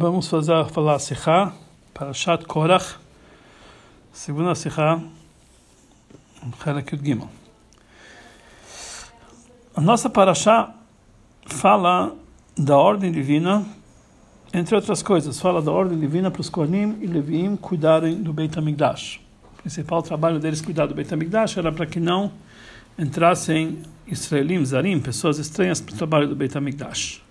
Vamos fazer, falar a Sikha, para Shat Korach, segunda Helek Yud Gimel. A nossa Parashá fala da ordem divina, entre outras coisas, fala da ordem divina para os Kohanim e Leviim cuidarem do Beit HaMikdash. O principal trabalho deles cuidar do Beit HaMikdash era para que não entrassem israelim, zarim, pessoas estranhas para o trabalho do Beit HaMikdash.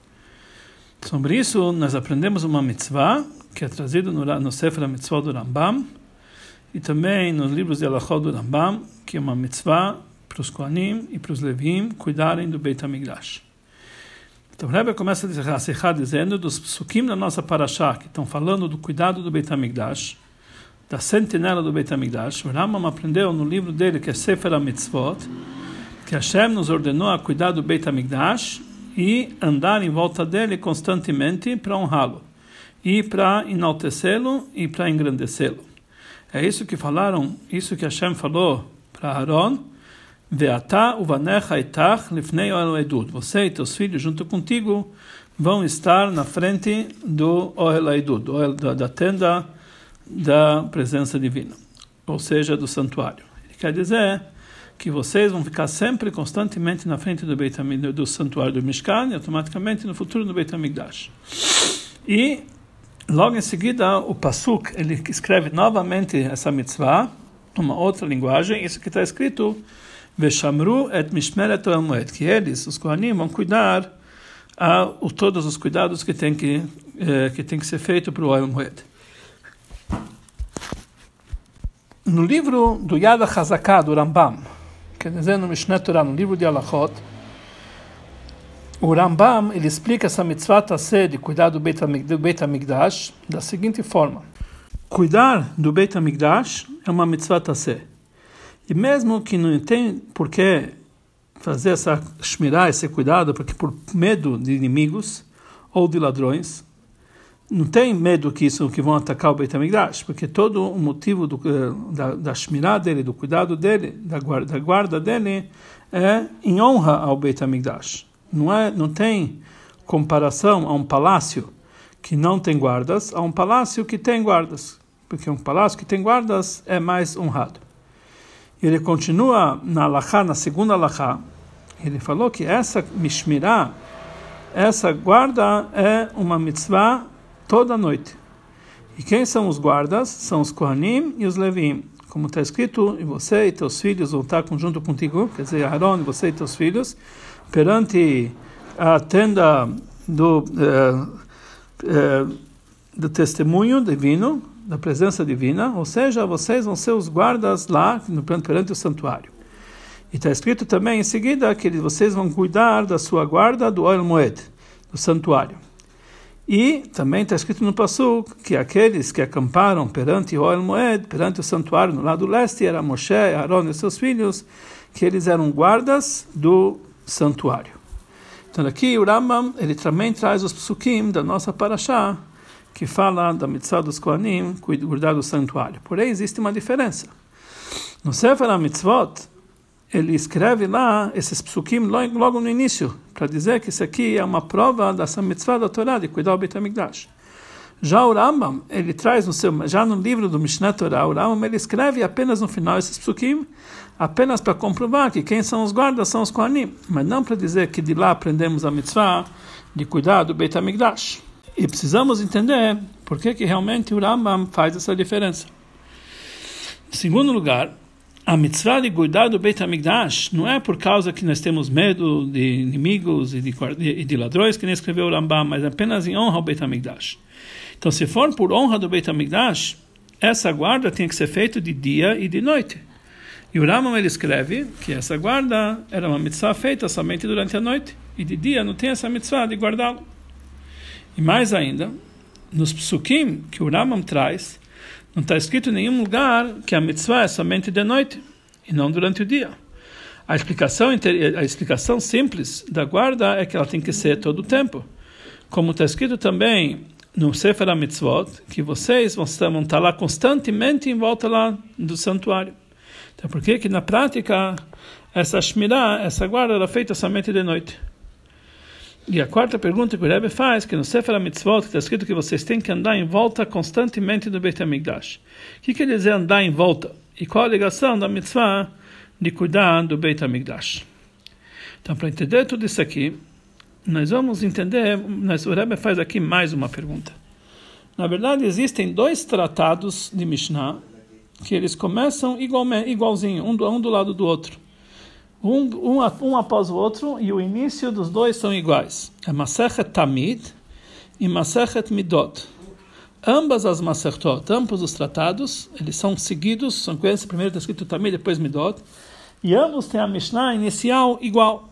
Sobre isso, nós aprendemos uma mitzvah, que é trazida no, no Sefer Mitzvah do Rambam, e também nos livros de Alachot do Rambam, que é uma mitzvah para os Kohanim e para os Levim cuidarem do Beit HaMikdash. Então, o Rebbe começa a dizer, dizendo dos psukim da nossa paraxá, que estão falando do cuidado do Beit HaMikdash, da sentinela do Beit HaMikdash. O Rambam aprendeu no livro dele, que é Sefer HaMitzvot, que Hashem nos ordenou a cuidar do Beit HaMikdash e andar em volta dele constantemente para honrá-lo e para enaltecê-lo e para engrandecê-lo. É isso que falaram, isso que Hashem falou para Aaron. Você e teus filhos junto contigo vão estar na frente do oel edud, da tenda da presença divina, ou seja, do santuário. Ele quer dizer que vocês vão ficar sempre, constantemente na frente do, Beit do santuário do Mishkan e automaticamente no futuro do Beit HaMikdash. E logo em seguida o Pasuk, ele escreve novamente essa mitzvah, numa outra linguagem, isso que está escrito Veshamru et mishmeret moed, que eles, os Kohanim, vão cuidar a, a, todos os cuidados que tem que, eh, que, tem que ser feito para o Moed. No livro do Yad HaZaká, do Rambam, quer dizer, no Mishneh Torah, no livro de Alachot, o Rambam ele explica essa mitzvah tassé de cuidar do Beit, do Beit HaMikdash da seguinte forma. Cuidar do Beit HaMikdash é uma mitzvah tassé. E mesmo que não tem por que fazer essa shmirá, esse cuidado, porque por medo de inimigos ou de ladrões, não tem medo que isso que vão atacar o Beit HaMikdash, porque todo o motivo do, eh, da, da shmirá dele, do cuidado dele, da guarda, da guarda dele, é em honra ao Beit HaMikdash. Não, é, não tem comparação a um palácio que não tem guardas, a um palácio que tem guardas, porque um palácio que tem guardas é mais honrado. Ele continua na Alachá, na segunda Alachá, ele falou que essa mishmirá, essa guarda é uma mitzvah toda noite. E quem são os guardas? São os Kohanim e os Levim. Como está escrito, e você e teus filhos vão estar junto contigo, quer dizer, Aaron, você e teus filhos, perante a tenda do, eh, eh, do testemunho divino, da presença divina, ou seja, vocês vão ser os guardas lá perante o santuário. E está escrito também em seguida que vocês vão cuidar da sua guarda do Oil Moed, do santuário. E também está escrito no Passuk que aqueles que acamparam perante o Moed, perante o santuário no lado leste, era Moshe, Aaron e seus filhos, que eles eram guardas do santuário. Então aqui o Rambam, ele também traz os psukim da nossa paraxá, que fala da mitzvah dos Kohanim, cuidar do santuário. Porém, existe uma diferença. No Sefer HaMitzvot, ele escreve lá esses psukim logo no início, para dizer que isso aqui é uma prova dessa mitzvah da Torá, de cuidar do Beit HaMikdash. Já o Rambam, ele traz no seu, já no livro do Mishnah Torah, o Rambam ele escreve apenas no final esses psukim, apenas para comprovar que quem são os guardas são os Kohanim, mas não para dizer que de lá aprendemos a mitzvah de cuidar do Beit HaMikdash. E precisamos entender por que, que realmente o Rambam faz essa diferença. Em segundo lugar, a mitzvah de cuidar do Beit HaMikdash não é por causa que nós temos medo de inimigos e de, de ladrões, que nem escreveu o Rambam, mas apenas em honra ao Beit HaMikdash. Então, se for por honra do Beit HaMikdash, essa guarda tem que ser feita de dia e de noite. E o Rambam ele escreve que essa guarda era uma mitzvah feita somente durante a noite, e de dia não tem essa mitzvah de guardá-lo. E mais ainda, nos psukim que o Rambam traz, não está escrito em nenhum lugar que a mitzvah é somente de noite e não durante o dia. A explicação, a explicação simples da guarda é que ela tem que ser todo o tempo. Como está escrito também no Sefer HaMitzvot, que vocês vão estar lá constantemente em volta lá do santuário. Então, por que que na prática essa shmirá, essa guarda, era feita somente de noite? E a quarta pergunta que o Rebbe faz, que no Sefer Mitzvot está escrito que vocês têm que andar em volta constantemente do Beit HaMikdash. O que quer dizer andar em volta? E qual a ligação da mitzvah de cuidar do Beit HaMikdash? Então, para entender tudo isso aqui, nós vamos entender, nós, o Rebbe faz aqui mais uma pergunta. Na verdade, existem dois tratados de Mishnah que eles começam igualzinho, um do, um do lado do outro um, um, um após o outro, e o início dos dois são iguais. É Masechet Tamid e Masechet Midot. Ambas as Masertot, ambos os tratados, eles são seguidos, são coerentes, primeiro está escrito Tamid, depois Midot, e ambos têm a Mishnah inicial igual.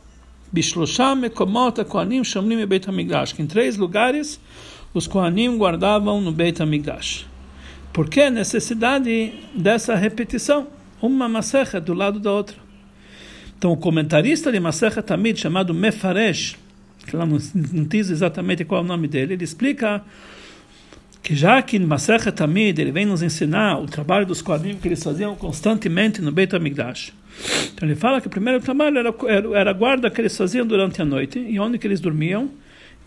Bishlosham Mekomot Kohanim Shomlim e Beit HaMikdash, que em três lugares os Kohanim guardavam no Beit HaMikdash. Por que a necessidade dessa repetição? Uma Masechet do lado da outra. Então, o comentarista de Masechet Tamid, chamado Mefaresh, que lá não, não diz exatamente qual é o nome dele, ele explica que já que Masechet Tamid ele vem nos ensinar o trabalho dos quadrinhos que eles faziam constantemente no Beit HaMikdash. Então ele fala que o primeiro trabalho era, era, era a guarda que eles faziam durante a noite e onde que eles dormiam.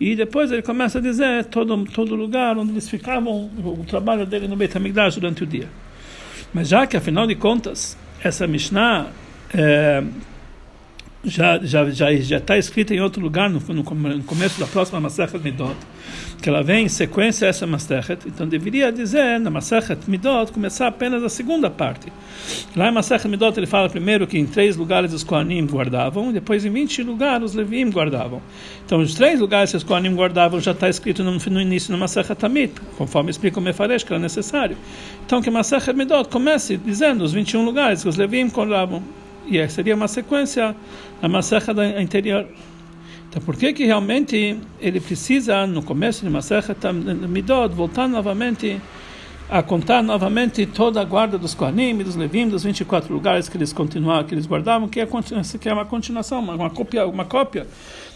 E depois ele começa a dizer todo todo lugar onde eles ficavam, o trabalho dele no Beit HaMikdash durante o dia. Mas já que afinal de contas essa Mishnah é, já já já já está escrita em outro lugar no, no, começo da próxima Masechet Midot que ela vem em sequência essa Masechet. Então deveria dizer na Masechet Midot começar apenas a segunda parte. Lá em Masechet Midot ele fala primeiro que em três lugares os Kohanim guardavam depois em 20 lugares os Levim guardavam. Então os três lugares que os Kohanim guardavam já está escrito no, no início na Masechet Tamit conforme explica o Mefaresh que era necessário. Então que Masechet Midot comece dizendo os 21 lugares que os Levim guardavam e seria uma sequência na Masecha anterior. Então, por que que realmente ele precisa, no começo de Masecha Midot, voltar novamente a contar novamente toda a guarda dos Kohanim dos Levim, dos 24 lugares que eles continuavam, que eles guardavam, que é, que é uma continuação, uma, uma, cópia, uma cópia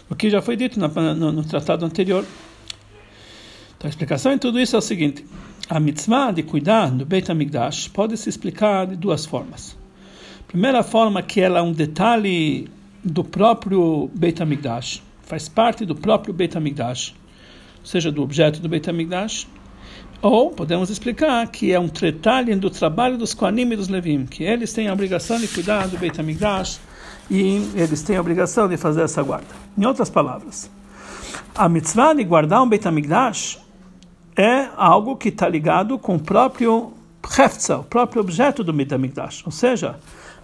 do que já foi dito no, no, no tratado anterior. Então, a explicação em tudo isso é o seguinte: a mitzvah de cuidar do Beit HaMikdash pode se explicar de duas formas. Primeira forma que ela é um detalhe do próprio Beit HaMikdash, faz parte do próprio Beit HaMikdash, seja do objeto do Beit HaMikdash, ou podemos explicar que é um detalhe do trabalho dos Kohanim e dos Levim, que eles têm a obrigação de cuidar do Beit HaMikdash e eles têm a obrigação de fazer essa guarda. Em outras palavras, a mitzvah de guardar um Beit HaMikdash é algo que está ligado com o próprio Hefza, o próprio objeto do Beit HaMikdash, ou seja,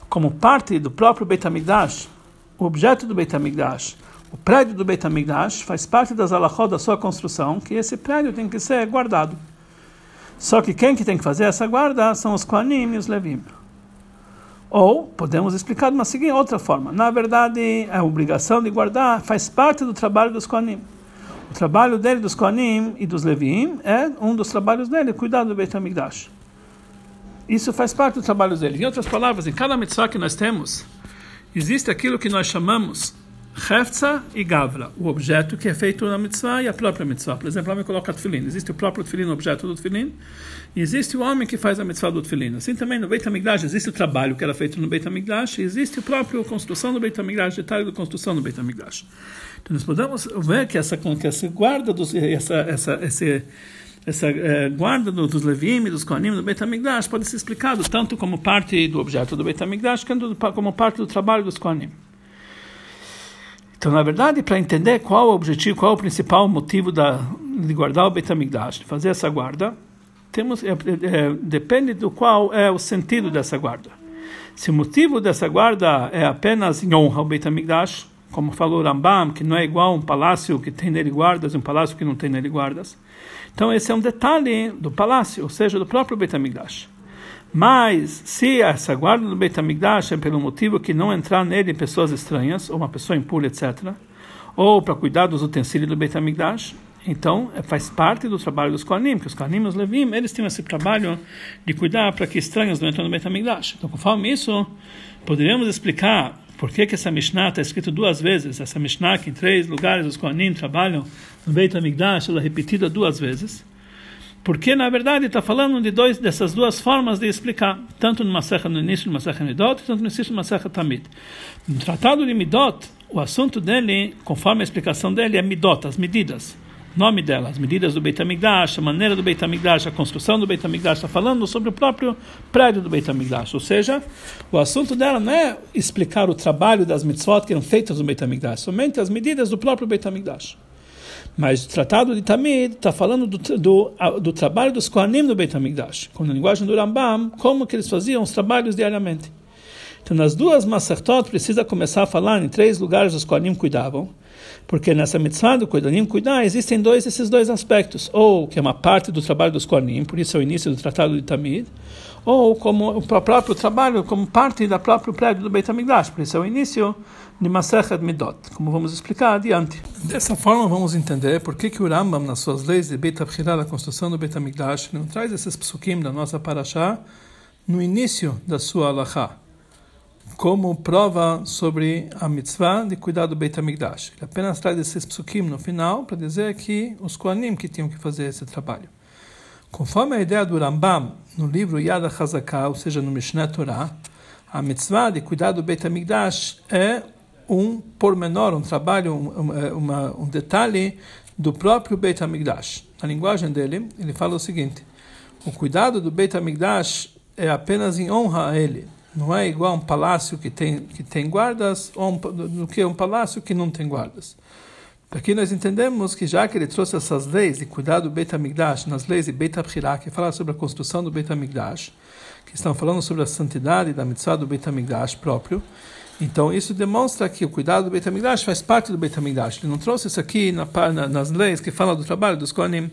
como parte do próprio Beit HaMikdash, o objeto do Beit HaMikdash, o prédio do Beit HaMikdash faz parte das alachot da sua construção, que esse prédio tem que ser guardado. Só que quem que tem que fazer essa guarda são os Kohanim e os Levim. Ou podemos explicar de uma seguinte outra forma. Na verdade, a obrigação de guardar faz parte do trabalho dos Kohanim. O trabalho dele, dos Kohanim e dos Levim, é um dos trabalhos dele, cuidar do Beit HaMikdash. Isso faz parte do trabalho dele. Em outras palavras, em cada mitzvah que nós temos, existe aquilo que nós chamamos Hefza e Gavra, o objeto que é feito na mitzvah e a própria mitzvah. Por exemplo, o homem coloca tefilin. Existe o próprio tefilin, o objeto do tefilin, e existe o homem que faz a mitzvah do tefilin. Assim também no Beit HaMikdash existe o trabalho que era feito no Beit HaMikdash e existe a própria construção do Beit HaMikdash, detalhe da construção do Beit HaMikdash. Então nós podemos ver que essa, que essa guarda, dos, essa, essa, esse essa é, guarda do, dos Levim dos Kohanim do Beit HaMikdash pode ser explicado tanto como parte do objeto do Beit HaMikdash quanto como parte do trabalho dos Kohanim. Então, na verdade, para entender qual o objetivo, qual o principal motivo da, de guardar o Beit HaMikdash, de fazer essa guarda, temos, é, é, depende do qual é o sentido dessa guarda. Se o motivo dessa guarda é apenas em honra ao Beit HaMikdash, como falou Rambam, que não é igual um palácio que tem nele guardas e um palácio que não tem nele guardas. Então esse é um detalhe do palácio, ou seja, do próprio Beit HaMikdash. Mas se essa guarda do Beit HaMikdash é pelo motivo que não entrar nele pessoas estranhas, ou uma pessoa impura, etc., ou para cuidar dos utensílios do Beit HaMikdash, então é, faz parte do trabalho dos Kohanim, que os Kohanim os Levim, eles têm esse trabalho de cuidar para que estranhos não entrem no Beit HaMikdash. Então, conforme isso, poderíamos explicar por que, que essa Mishnah está escrita duas vezes? Essa Mishnah que em três lugares os Kohanim trabalham no Beit HaMikdash, ela é repetida duas vezes. Porque, na verdade, está falando de dois, dessas duas formas de explicar, tanto no Masecha, no início do Masecha Midot, tanto no início do Masecha Tamid. No Tratado de Midot, o assunto dele, conforme a explicação dele, é midot, as medidas. Nome dela, as medidas do Beit HaMikdash, a maneira do Beit HaMikdash, a construção do Beit HaMikdash, está falando sobre o próprio prédio do Beit HaMikdash. Ou seja, o assunto dela não é explicar o trabalho das mitzvot que eram feitas no Beit HaMikdash, somente as medidas do próprio Beit HaMikdash. Mas o tratado de Tamid está falando do, do, do, trabalho dos Kohanim do Beit HaMikdash, com a linguagem do Rambam, como que eles faziam os trabalhos diariamente. Então, nas duas Masartot, precisa começar a falar em três lugares os Kohanim cuidavam, porque nessa mitzvah do Kohanim cuidar, existem dois esses dois aspectos, ou que é uma parte do trabalho dos Kohanim, por isso é o início do tratado de Tamid, ou como o próprio trabalho, como parte da próprio prédio do Beit HaMikdash, por isso é o início de Masechet Midot, como vamos explicar adiante. Dessa forma, vamos entender por que, que o Rambam, nas suas leis de Beit HaBchirah, da construção do Beit HaMikdash, não traz esses psukim da nossa Parashá no início da sua Alachá, como prova sobre a mitzvah de cuidar do Beit HaMikdash. Ele apenas traz esses psukim no final para dizer que os Kohanim que tinham que fazer esse trabalho. Conforme a ideia do Rambam no livro Yad HaZaká, ou seja, no Mishneh Torah, a mitzvah de cuidar do Beit HaMikdash é um pormenor, um trabalho, um, é, uma, um detalhe do próprio Beit HaMikdash. Na linguagem dele, ele fala o seguinte: o cuidado do Beit HaMikdash é apenas em honra a ele. Não é igual a um palácio que tem, que tem guardas ou um, do que um palácio que não tem guardas. Aqui nós entendemos que já que ele trouxe essas leis de cuidado do Beit HaMikdash, nas leis de Beit HaBchirah, que fala sobre a construção do Beit HaMikdash, que estão falando sobre a santidade da mitzvah do Beit HaMikdash próprio, então isso demonstra que o cuidado do Beit HaMikdash faz parte do Beit HaMikdash. Ele não trouxe isso aqui na, na, nas leis que falam do trabalho dos Kohanim.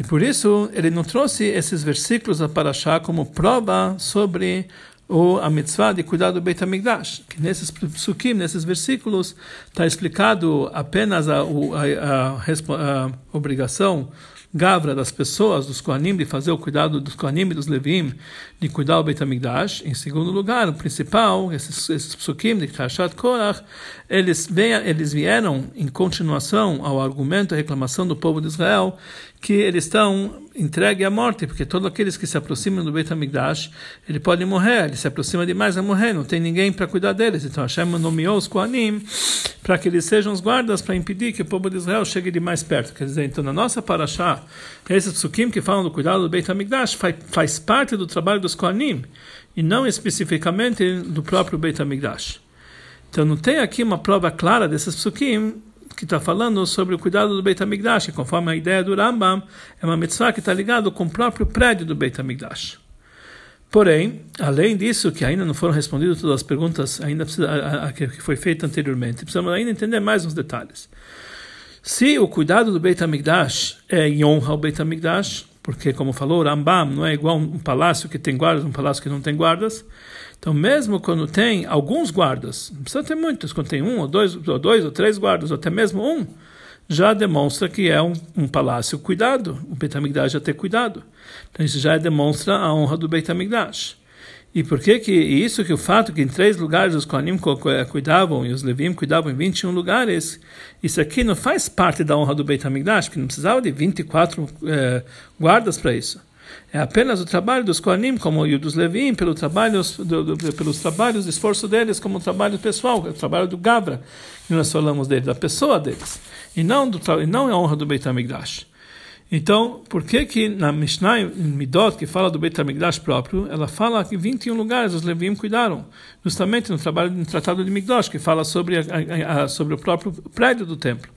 E por isso ele não trouxe esses versículos da Parashá como prova sobre o, a mitzvah de cuidar do Beit HaMikdash. Que nesses psukim, nesses versículos, está explicado apenas a, a, a, a obrigação Gavra das pessoas, dos Kohanim, de fazer o cuidado dos Kohanim e dos Levim, de cuidar do Beit HaMikdash. Em segundo lugar, o principal, esses, esses psukim de Kashat Korach, eles, eles vieram em continuação ao argumento, a reclamação do povo de Israel, que eles estão entregues à morte, porque todos aqueles que se aproximam do Beit HaMikdash, ele pode morrer, ele se aproxima demais a morrer, não tem ninguém para cuidar deles. Então Hashem nomeou os Kohanim para que eles sejam os guardas para impedir que o povo de Israel chegue de mais perto. Quer dizer, então na nossa Parashá, esses psukim que falam do cuidado do Beit HaMikdash faz, faz parte do trabalho dos Kohanim, e não especificamente do próprio Beit HaMikdash. Então não tem aqui uma prova clara desses psukim que está falando sobre o cuidado do Beit HaMikdash, conforme a ideia do Rambam, é uma mitzvah que está ligado com o próprio prédio do Beit HaMikdash. Porém, além disso, que ainda não foram respondidas todas as perguntas ainda precisa, a, a, que foi feita anteriormente, precisamos ainda entender mais uns detalhes. Se o cuidado do Beit HaMikdash é em honra ao Beit HaMikdash, porque, como falou Rambam, não é igual um palácio que tem guardas, um palácio que não tem guardas, então, mesmo quando tem alguns guardas, não precisa ter muitos, quando tem um ou dois, ou dois ou três guardas, ou até mesmo um, já demonstra que é um, um palácio cuidado, o Beit HaMikdash já ter cuidado. Então, isso já demonstra a honra do Beit HaMikdash. E por que que isso que o fato que em três lugares os Kohanim cuidavam e os Levim cuidavam em 21 lugares, isso aqui não faz parte da honra do Beit HaMikdash, que não precisava de 24 eh, guardas para isso é apenas o trabalho dos Kohanim, como o dos Levim, pelo trabalho, do, do, pelos trabalhos, o esforço deles como um trabalho pessoal, o trabalho do Gavra, que nós falamos dele, da pessoa deles, e não, do, e não a honra do Beit HaMikdash. Então, por que que na Mishnah Midot, que fala do Beit HaMikdash próprio, ela fala que 21 lugares os Levim cuidaram, justamente no trabalho no Tratado de Migdosh, que fala sobre, a, a, a, sobre o próprio prédio do templo.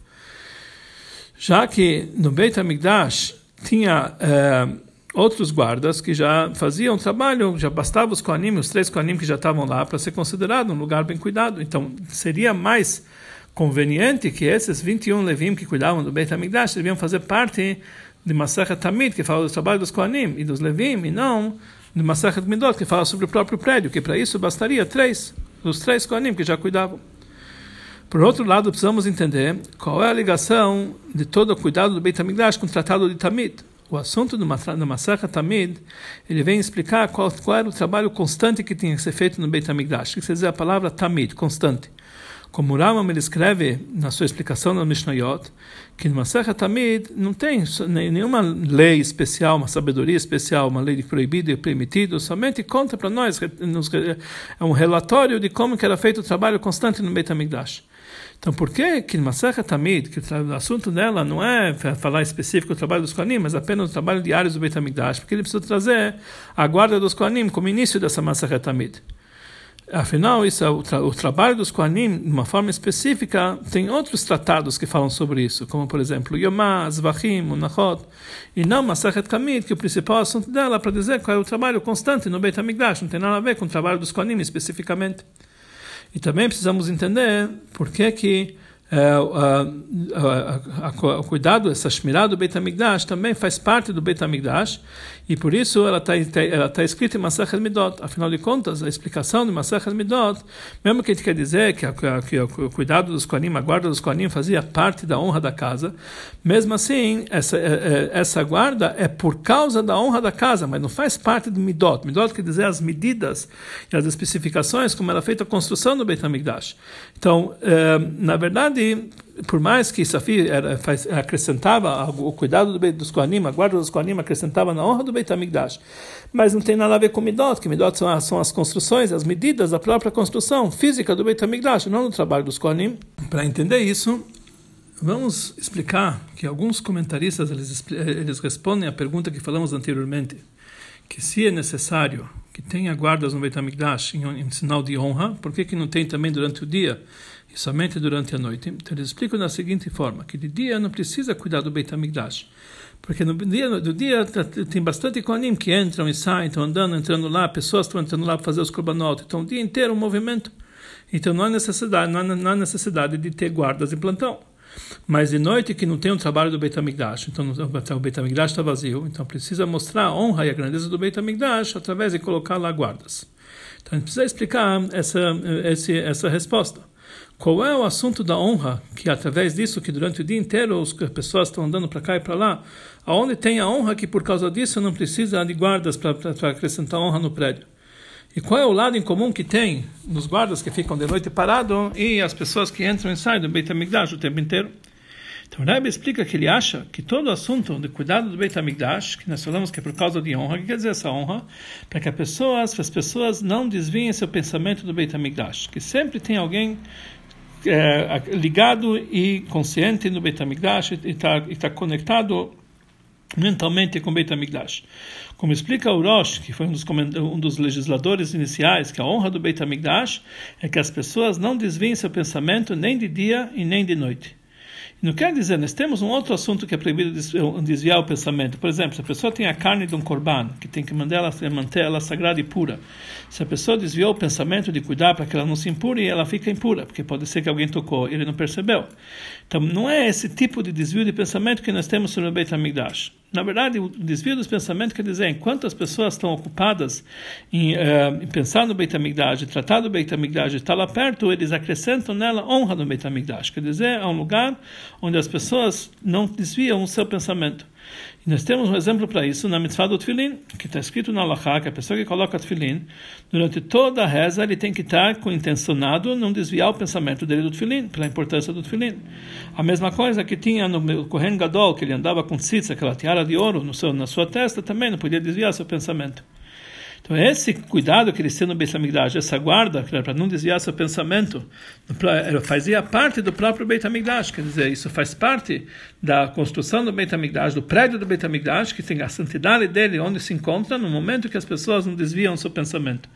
Já que no Beit HaMikdash tinha... Eh, outros guardas que já faziam trabalho, já bastava os Kohanim, os três Kohanim que já estavam lá para ser considerado um lugar bem cuidado. Então, seria mais conveniente que esses 21 Levim que cuidavam do Beit HaMikdash deviam fazer parte de Masachet Tamid, que fala do trabalho dos Kohanim e dos Levim, e não de Masachet Midot, que fala sobre o próprio prédio, que para isso bastaria três, os três Kohanim que já cuidavam. Por outro lado, precisamos entender qual é a ligação de todo o cuidado do Beit HaMikdash com o Tratado de Tamid o assunto do, Masakha Tamid, ele vem explicar qual, qual, era o trabalho constante que tinha que ser feito no Beit HaMikdash. Que quer dizer a palavra Tamid, constante. Como o Rambam ele escreve na sua explicação no Mishnayot, que no Masechet Tamid não tem nenhuma lei especial, uma sabedoria especial, uma lei de proibido e permitido, somente conta para nós, é um relatório de como que era feito o trabalho constante no Beit HaMikdash. Então, por que que Masechet Tamid, que o assunto dela não é falar específico do trabalho dos Kohanim, mas apenas o trabalho diário do Beit HaMikdash, porque ele precisa trazer a guarda dos Kohanim como início dessa Masechet Tamid. Afinal, isso é o, tra o, trabalho dos Kohanim, de uma forma específica, tem outros tratados que falam sobre isso, como, por exemplo, Yomá, Zvachim, Unachot, e não Masachet Kamid, que o principal assunto dela é para dizer qual é o trabalho constante no Beit HaMikdash, não tem nada a ver com o trabalho dos Kohanim especificamente. E também precisamos entender por que que o cuidado, essa shmirá do Beit HaMikdash também faz parte do Beit HaMikdash e por isso ela está ela tá escrita em Masachet Midot. Afinal de contas, a explicação de Masachet Midot, mesmo que a gente quer dizer que, a, que o cuidado dos Kohanim, a guarda dos Kohanim fazia parte da honra da casa, mesmo assim, essa, essa guarda é por causa da honra da casa, mas não faz parte do Midot. Midot quer dizer as medidas e as especificações como era feita a construção do Beit HaMikdash. Então, na verdade, por mais que Safi era, faz, acrescentava o cuidado do, dos Kohanim, a guarda dos Kohanim acrescentava na honra do Beit HaMikdash, mas não tem nada a ver com Midot, que Midot são, são as construções, as medidas da própria construção física do Beit HaMikdash, não do trabalho dos Kohanim. Para entender isso, vamos explicar que alguns comentaristas eles, eles respondem à pergunta que falamos anteriormente, que se é necessário que tenha guardas no Beit HaMikdash em, em sinal de honra, por que, que não tem também durante o dia? E somente durante a noite. Então eles explicam da seguinte forma, que de dia não precisa cuidar do Beit HaMikdash, porque no dia, do dia tem bastante Kohanim que entram e saem, estão andando, entrando lá, pessoas estão entrando lá para fazer os korbanot, então o dia inteiro um movimento. Então não há necessidade, não há, não há necessidade de ter guardas em plantão. Mas de noite que não tem o trabalho do Beit HaMikdash, então o Beit HaMikdash está vazio, então precisa mostrar a honra e a grandeza do Beit HaMikdash através de colocar lá guardas. Então a gente precisa explicar essa, essa, essa resposta. Qual é o assunto da honra? Que através disso, que durante o dia inteiro as pessoas estão andando para cá e para lá, aonde tem a honra que por causa disso não precisa de guardas para acrescentar honra no prédio? E qual é o lado em comum que tem nos guardas que ficam de noite parado e as pessoas que entram e saem do Beit HaMikdash o tempo inteiro? Então Rebbe explica que ele acha que todo o assunto de cuidado do Beit HaMikdash, que nós falamos que é por causa de honra, que quer dizer essa honra? Para que as pessoas, as pessoas não desviem seu pensamento do Beit HaMikdash, que sempre tem alguém é, ligado e consciente no Beit HaMikdash e está tá conectado mentalmente com Beit HaMikdash. Como explica o Rosh, que foi um dos, um dos legisladores iniciais, que a honra do Beit HaMikdash é que as pessoas não desviem seu pensamento nem de dia e nem de noite. Não quer dizer, nós temos um outro assunto que é proibido desviar o pensamento. Por exemplo, se a pessoa tem a carne de um corban, que tem que manter ela, manter ela sagrada e pura. Se a pessoa desviou o pensamento de cuidar para que ela não se impure, ela fica impura, porque pode ser que alguém tocou e ele não percebeu. Então, não é esse tipo de desvio de pensamento que nós temos sobre o Beit HaMikdash. Na verdade, o desvio dos pensamentos quer dizer, enquanto as pessoas estão ocupadas em, uh, em pensar no Beit HaMikdash, tratar do Beit HaMikdash, estar lá perto, eles acrescentam nela honra no Beit HaMikdash. Quer dizer, é um lugar onde as pessoas não desviam o seu pensamento. E nós temos um exemplo para isso na mitzvah do tefilin, que está escrito na Allahá, que a pessoa que coloca tefilin, durante toda a reza, ele tem que estar com intencionado não desviar o pensamento dele do tefilin, pela importância do tefilin. A mesma coisa que tinha no Kohen Gadol, que ele andava com tzitz, aquela tiara de ouro no seu, na sua testa, também não podia desviar seu pensamento. Então, esse cuidado que eles têm no Beit HaMikdash, essa guarda, para não desviar seu pensamento, fazia parte do próprio Beit HaMikdash, quer dizer, isso faz parte da construção do Beit HaMikdash, do prédio do Beit HaMikdash, que tem a santidade dele, onde se encontra no momento que as pessoas não desviam seu pensamento.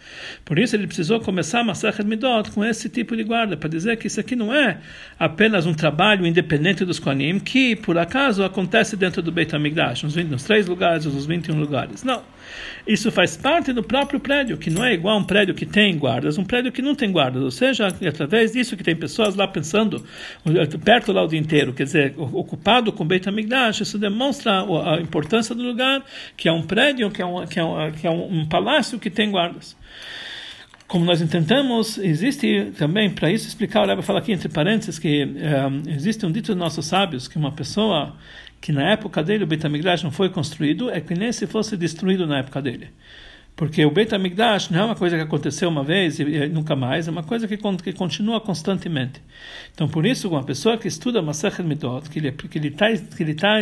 Por isso, ele precisou começar a Masachet Midot com esse tipo de guarda, para dizer que isso aqui não é apenas um trabalho independente dos Kohanim, que, por acaso, acontece dentro do Beit HaMikdash, nos, nos três lugares, nos 21 lugares. Não. Isso faz parte do próprio prédio, que não é igual a um prédio que tem guardas, um prédio que não tem guardas. Ou seja, através disso que tem pessoas lá pensando, perto lá o dia inteiro, quer dizer, ocupado com Beit HaMikdash, isso demonstra a importância do lugar, que é um prédio, que é um, que é um, que é um, um palácio que tem guardas. Como nós intentamos, existe também, para isso explicar, o Rebbe fala aqui entre parênteses, que um, existe um dito dos nossos sábios, que uma pessoa que na época dele o Beit HaMikdash não foi construído, é que nem se fosse destruído na época dele. Porque o Beit HaMikdash não é uma coisa que aconteceu uma vez e, nunca mais, é uma coisa que, que continua constantemente. Então, por isso, uma pessoa que estuda Masechet Midot, que ele que ele está que ele tá,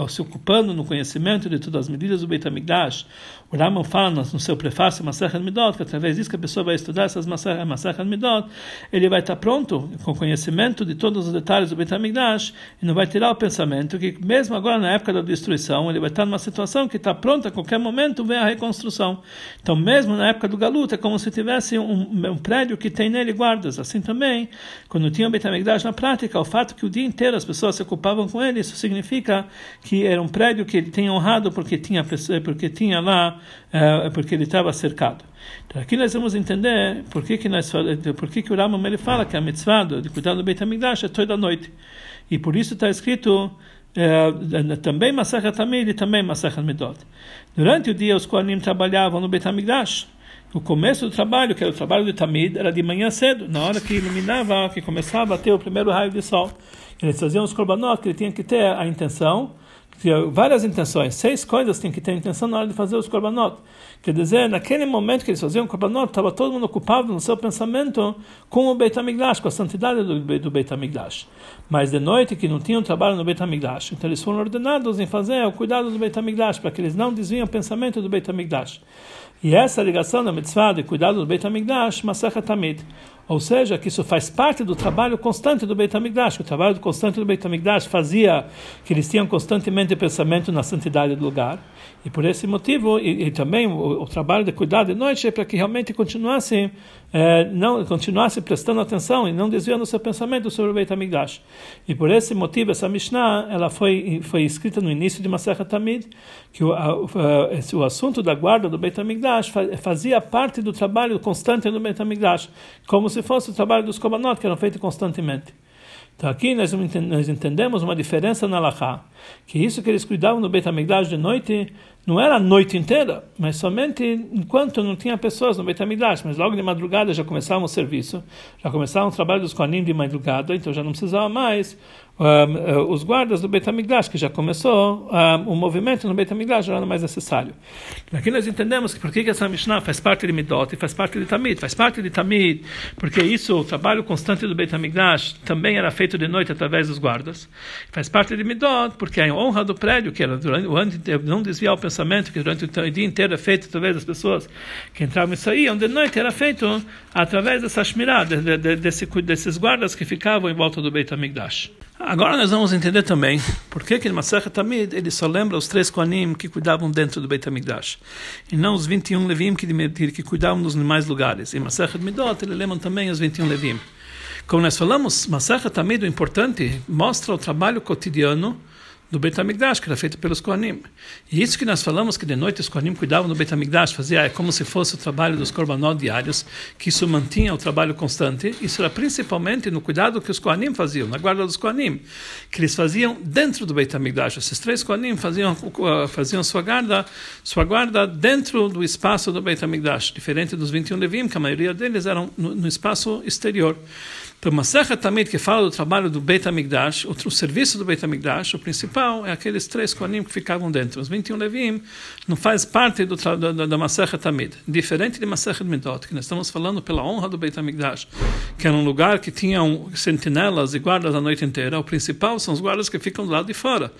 uh, se ocupando no conhecimento de todas as medidas do Beit HaMikdash, o Rambam fala no, seu prefácio Masechet Midot, que através disso que a pessoa vai estudar essas Masechet Midot, ele vai estar pronto com conhecimento de todos os detalhes do Beit HaMikdash e não vai tirar o pensamento que mesmo agora na época da destruição, ele vai estar numa situação que está pronta a qualquer momento vem a reconstrução. Então, mesmo na época do Galuta, é como se tivesse um, um, prédio que tem nele guardas. Assim também, quando tinha o Betamigdash na prática, o fato que o dia inteiro as pessoas se ocupavam com ele, isso significa que era um prédio que ele tinha honrado porque tinha, porque tinha lá, uh, porque ele estava cercado. Então, aqui nós vamos entender por que, que, nós, por que, que o Rambam ele fala que a mitzvah de cuidar do Beit HaMikdash é toda noite. E por isso está escrito é, também Masachat Tamid e também Masachat Midot. Durante o dia, os Kohanim trabalhavam no Beit HaMikdash. O começo do trabalho, que era o trabalho de Tamid, era de manhã cedo, na hora que iluminava, que começava a ter o primeiro raio de sol. Eles faziam os korbanot, que ele tinha que ter a intenção, várias intenções, seis coisas tem que ter intenção na hora de fazer os korbanot. Quer dizer, naquele momento que eles faziam o korbanot, estava todo mundo ocupado no seu pensamento com o Beit HaMikdash, com a santidade do, do Beit HaMikdash. Mas de noite, que não tinham trabalho no Beit HaMikdash, então eles foram ordenados em fazer o cuidado do Beit HaMikdash, para que eles não desviem o pensamento do Beit HaMikdash. E essa ligação da mitzvah de cuidado do Beit HaMikdash, Masechet Tamid. Ou seja, que isso faz parte do trabalho constante do Beit HaMikdash. O trabalho constante do Beit HaMikdash fazia que eles tinham constantemente pensamento na santidade do lugar. E por esse motivo, e, e também o, o, trabalho de cuidar de noite é para que realmente continuassem, é, não continuasse prestando atenção e não desviando seu pensamento sobre o Beit HaMikdash. E por esse motivo, essa Mishnah ela foi, foi escrita no início de Masechet Tamid, que o, a, o assunto da guarda do Beit HaMikdash fazia parte do trabalho constante do Beit HaMikdash, como se fosse o trabalho dos Kobanot, que eram feitos constantemente. Então aqui nós, nós entendemos uma diferença na Lachá, que isso que eles cuidavam no Beit HaMikdash de noite não era a noite inteira, mas somente enquanto não tinha pessoas no Beit mas logo de madrugada já começava o serviço, já começava o trabalho dos Kohanim de madrugada, então já não precisava mais um, os guardas do Beit que já começou um, o movimento no Beit já era mais necessário. Aqui nós entendemos que por que essa Mishnah faz parte de Midot e faz parte de Tamid, faz parte de Tamid, porque isso, o trabalho constante do Beit também era feito de noite através dos guardas. Faz parte de Midot, porque a honra do prédio, que era durante não desviar o pensamento, que durante o dia inteiro é feito através das pessoas que entravam e saíam, de noite era feito através dessa Shmirah, de, de, de, desse, desses guardas que ficavam em volta do Beit HaMikdash. Agora nós vamos entender também por que que no Masechet Tamid ele só lembra os três Kohanim que cuidavam dentro do Beit HaMikdash e não os 21 Levim que, que cuidavam nos demais lugares. Em Masechet Midot ele lembra também os 21 Levim. Como nós falamos, Masechet Tamid, o importante, mostra o trabalho cotidiano do Beit HaMikdash, que era feito pelos Kohanim. E isso que nós falamos, que de noite os Kohanim cuidavam do Beit HaMikdash, fazia é como se fosse o trabalho dos Korbanot diários, que isso mantinha o trabalho constante, isso era principalmente no cuidado que os Kohanim faziam, na guarda dos Kohanim, que eles faziam dentro do Beit HaMikdash. Esses três Kohanim faziam, uh, faziam sua guarda, sua guarda dentro do espaço do Beit HaMikdash, diferente dos 21 Levim, que a maioria deles eram no, no espaço exterior. Masecha Tamid, que fala do trabalho do Beit HaMikdash, o, o serviço do Beit HaMikdash, o principal é aqueles três Kohanim que ficavam dentro. Os 21 Levim não faz parte do, da, da Masecha Tamid. Diferente de Masecha Midot, que nós estamos falando pela honra do Beit HaMikdash, que era um lugar que tinha sentinelas e guardas a noite inteira. O principal são os guardas que ficam do lado de fora,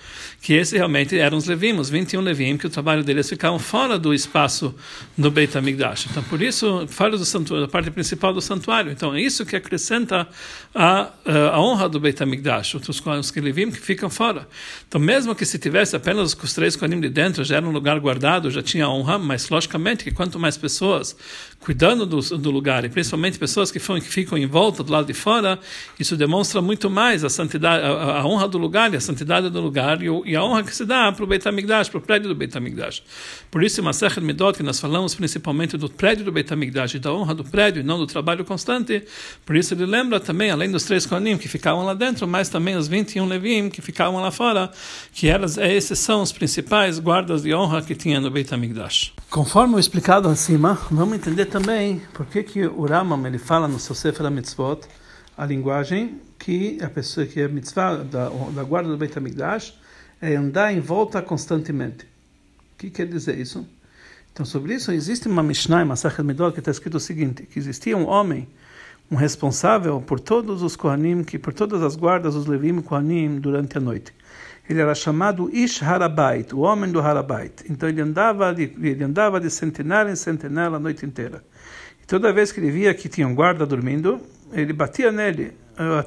que esse realmente eram os Levim, os 21 Levim, que o trabalho deles ficavam fora do espaço do Beit HaMikdash. Então, por isso, fora do santuário, da parte principal do santuário. Então, é isso que acrescenta a, a honra do Beit HaMikdash, os Kelevim que ficam fora. Então, mesmo que se tivesse apenas os três Kohanim de dentro, já era um lugar guardado, já tinha honra, mas logicamente que quanto mais pessoas cuidando do, do lugar, e principalmente pessoas que, que ficam em volta do lado de fora, isso demonstra muito mais a santidade, a, a honra do lugar e a santidade do lugar e, e a honra que se dá para o Beit HaMikdash, para o prédio do Beit HaMikdash. Por isso, em Masechet Midot, que nós falamos principalmente do prédio do Beit HaMikdash e da honra do prédio e não do trabalho constante, por isso ele lembra também, além dos três Kohanim que ficavam lá dentro, mas também os 21 Levim que ficavam lá fora, que elas, esses são os principais guardas de honra que tinha no Beit HaMikdash. Conforme o explicado acima, vamos entender também por que, que o Ramam ele fala no seu Sefer HaMitzvot a linguagem que a pessoa que é mitzvah da, da guarda do Beit HaMikdash é andar em volta constantemente. O que quer dizer isso? Então, sobre isso, existe uma Mishnah, uma Sachet Medol, que está escrito o seguinte, que existia um homem, um responsável por todos os Kohanim, que por todas as guardas, os Levim Kohanim, durante a noite. Ele era chamado Ish Harabait, o homem do Harabait. Então, ele andava de, ele andava de sentinela em sentinela a noite inteira. E toda vez que ele via que tinha um guarda dormindo, ele batia nele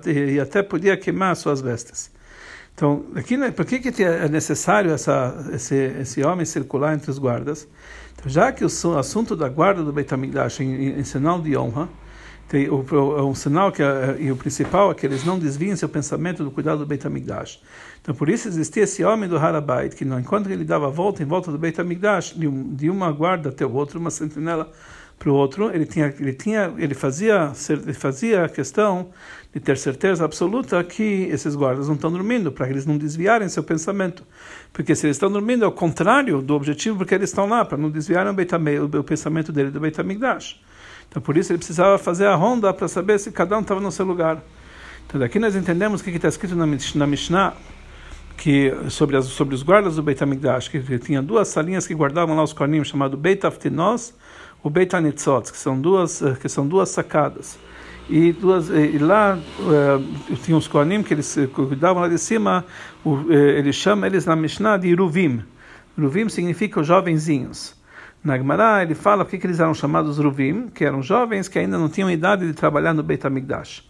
e até podia queimar suas vestes. Então, aqui, né, por que, que é necessário essa, esse, esse homem circular entre os guardas? Então, já que o assunto da guarda do Beit HaMikdash em, em, sinal de honra, tem o, o, um sinal que é, e o principal é que eles não desviem seu pensamento do cuidado do Beit HaMikdash. Então, por isso existia esse homem do Harabait, que enquanto ele dava a volta em volta do Beit HaMikdash, de, um, de uma guarda até o outro, uma sentinela para o outro, ele tinha, ele tinha, ele fazia, ele fazia a questão de ter certeza absoluta que esses guardas não estão dormindo, para que eles não desviarem seu pensamento, porque se eles estão dormindo é o contrário do objetivo porque eles estão lá, para não desviarem o, o pensamento dele do Beit Hamikdash. Então por isso ele precisava fazer a ronda para saber se cada um estava no seu lugar. Então daqui nós entendemos o que está escrito na, na Mishnah que sobre, as, sobre os guardas do Beit HaMikdash, que tinha duas salinhas que guardavam lá os corninhos, chamado Beit Aftinos o Beit HaNitzot, que são duas eh, que são duas sacadas. E, duas, e lá uh, tinha os Kohanim que eles cuidavam lá de cima, uh, ele chama eles na Mishnah de Ruvim. Ruvim significa os jovenzinhos. Na Gemara ele fala porque que eles eram chamados Ruvim, que eram jovens que ainda não tinham idade de trabalhar no Beit HaMikdash.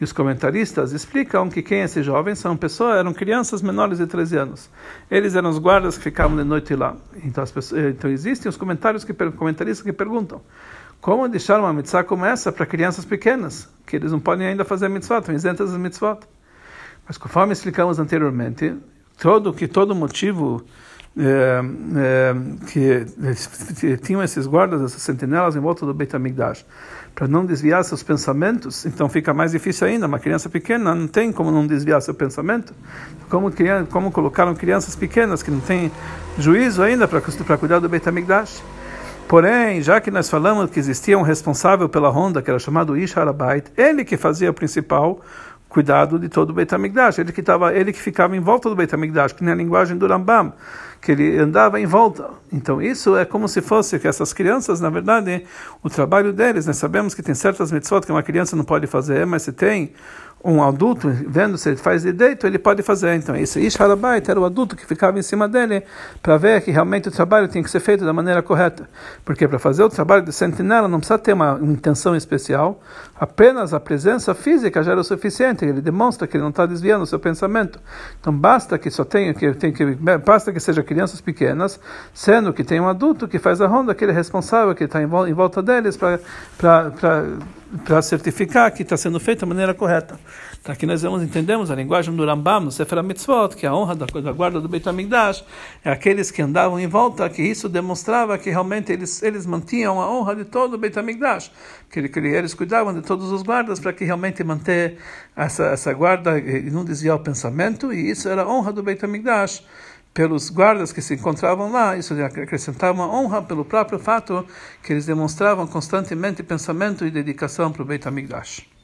E os comentaristas explicam que quem é esses jovens são pessoas, eram crianças menores de 13 anos. Eles eram os guardas que ficavam de noite lá. Então, pessoas, então existem os comentários que comentaristas que perguntam: como deixar uma mitzvah como essa para crianças pequenas, que eles não podem ainda fazer mitzvah, estão isentas das mitzvot? Mas conforme explicamos anteriormente, todo que todo motivo é, é, que tinham esses guardas, essas sentinelas em volta do Beit HaMikdash, para não desviar seus pensamentos, então fica mais difícil ainda. Uma criança pequena não tem como não desviar seu pensamento. Como, como colocaram crianças pequenas que não têm juízo ainda para cuidar do Beit HaMikdash? Porém, já que nós falamos que existia um responsável pela ronda, que era chamado Ish Harabait, ele que fazia o principal cuidado de todo o Beit HaMikdash, ele que, tava, ele que ficava em volta do Beit HaMikdash, que nem a linguagem do Rambam, que ele andava em volta. Então isso é como se fosse que essas crianças, na verdade, o trabalho deles, nós sabemos que tem certas mitzvot que uma criança não pode fazer, mas se tem um adulto vendo se ele faz direito, ele pode fazer. Então, esse Ish Harabait era o adulto que ficava em cima dele para ver que realmente o trabalho tinha que ser feito da maneira correta. Porque para fazer o trabalho de sentinela não precisa ter uma, uma intenção especial, apenas a presença física já era o suficiente. Ele demonstra que ele não está desviando o seu pensamento. Então, basta que só tenha, que, tem que, basta que seja crianças pequenas, sendo que tem um adulto que faz a ronda, que ele é responsável, que está em volta deles para para certificar que está sendo feito da maneira correta. Então aqui nós vamos entendemos a linguagem do Rambam no Sefer Mitzvot, que a honra da, da guarda do Beit HaMikdash. É aqueles que andavam em volta, que isso demonstrava que realmente eles, eles mantinham a honra de todo o Beit HaMikdash, que, que eles cuidavam de todos os guardas para que realmente manter essa, essa guarda e não desviar o pensamento, e isso era a honra do Beit HaMikdash pelos guardas que se encontravam lá, isso acrescentava uma honra pelo próprio fato que eles demonstravam constantemente pensamento e dedicação para o Beit HaMikdash.